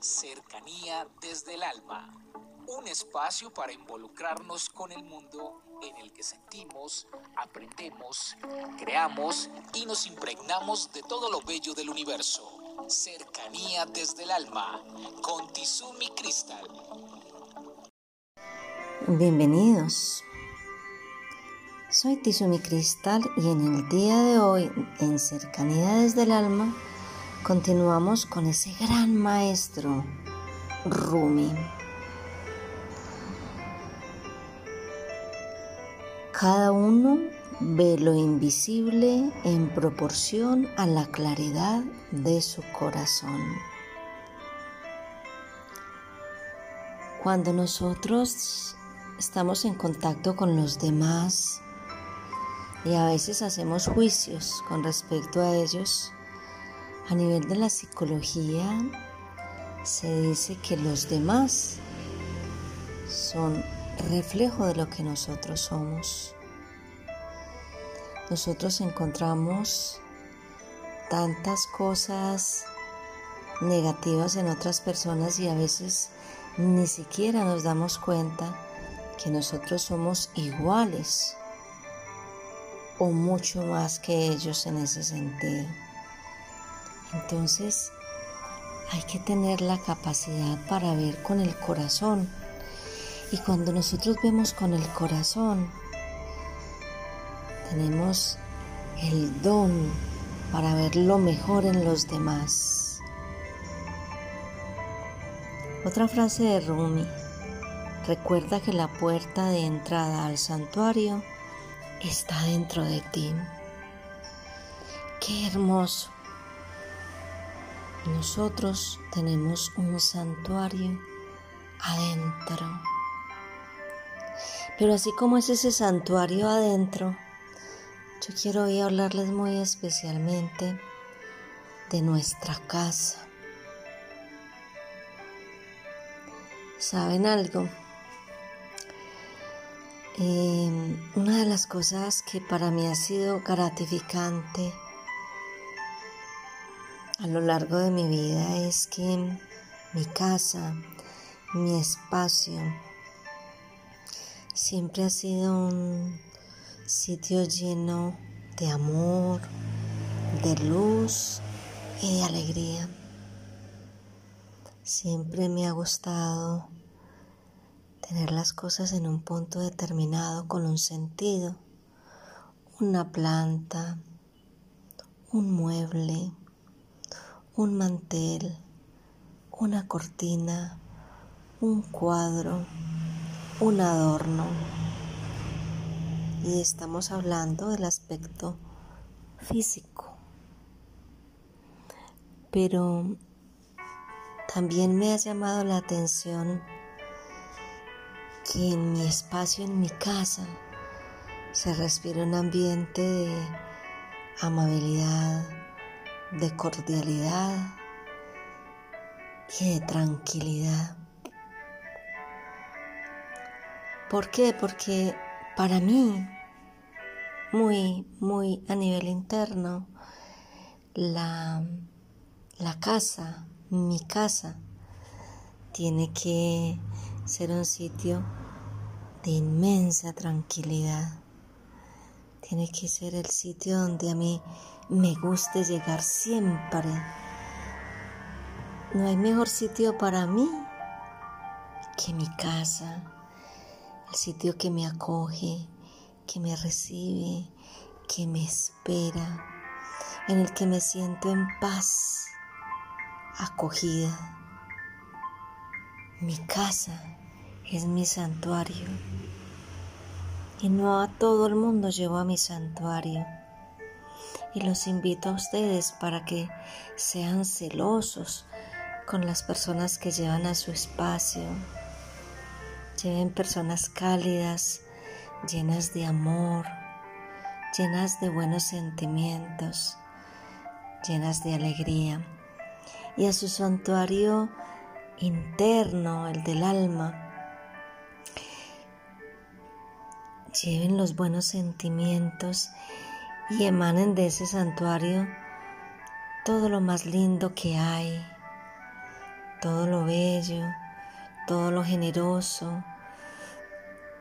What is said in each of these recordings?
Cercanía desde el alma. Un espacio para involucrarnos con el mundo en el que sentimos, aprendemos, creamos y nos impregnamos de todo lo bello del universo. Cercanía desde el alma con Tizumi Crystal. Bienvenidos. Soy Tizumi Cristal y en el día de hoy, en Cercanía desde el Alma, continuamos con ese gran maestro, Rumi. Cada uno ve lo invisible en proporción a la claridad de su corazón. Cuando nosotros estamos en contacto con los demás y a veces hacemos juicios con respecto a ellos, a nivel de la psicología se dice que los demás son reflejo de lo que nosotros somos. Nosotros encontramos tantas cosas negativas en otras personas y a veces ni siquiera nos damos cuenta que nosotros somos iguales o mucho más que ellos en ese sentido. Entonces hay que tener la capacidad para ver con el corazón. Y cuando nosotros vemos con el corazón, tenemos el don para ver lo mejor en los demás. Otra frase de Rumi. Recuerda que la puerta de entrada al santuario está dentro de ti. Qué hermoso. Nosotros tenemos un santuario adentro. Pero así como es ese santuario adentro, yo quiero hoy hablarles muy especialmente de nuestra casa. ¿Saben algo? Eh, una de las cosas que para mí ha sido gratificante a lo largo de mi vida es que mi casa, mi espacio, siempre ha sido un sitio lleno de amor, de luz y de alegría. Siempre me ha gustado tener las cosas en un punto determinado con un sentido, una planta, un mueble, un mantel, una cortina, un cuadro, un adorno. Y estamos hablando del aspecto físico. Pero también me ha llamado la atención que en mi espacio, en mi casa, se respira un ambiente de amabilidad, de cordialidad y de tranquilidad. ¿Por qué? Porque para mí, muy, muy a nivel interno, la, la casa, mi casa, tiene que ser un sitio de inmensa tranquilidad. Tiene que ser el sitio donde a mí me guste llegar siempre. No hay mejor sitio para mí que mi casa, el sitio que me acoge, que me recibe, que me espera, en el que me siento en paz, acogida. Mi casa es mi santuario y no a todo el mundo llevo a mi santuario. Y los invito a ustedes para que sean celosos con las personas que llevan a su espacio. Lleven personas cálidas, llenas de amor, llenas de buenos sentimientos, llenas de alegría. Y a su santuario interno, el del alma. Lleven los buenos sentimientos y emanen de ese santuario todo lo más lindo que hay, todo lo bello, todo lo generoso,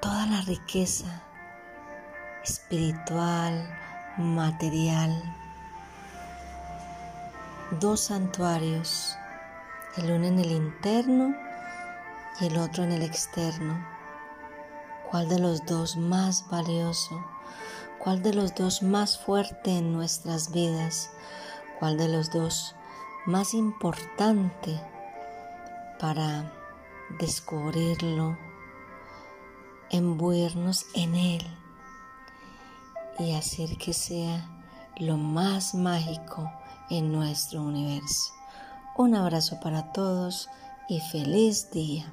toda la riqueza espiritual, material. Dos santuarios, el uno en el interno y el otro en el externo. ¿Cuál de los dos más valioso? ¿Cuál de los dos más fuerte en nuestras vidas? ¿Cuál de los dos más importante para descubrirlo, embuirnos en él y hacer que sea lo más mágico en nuestro universo. Un abrazo para todos y feliz día.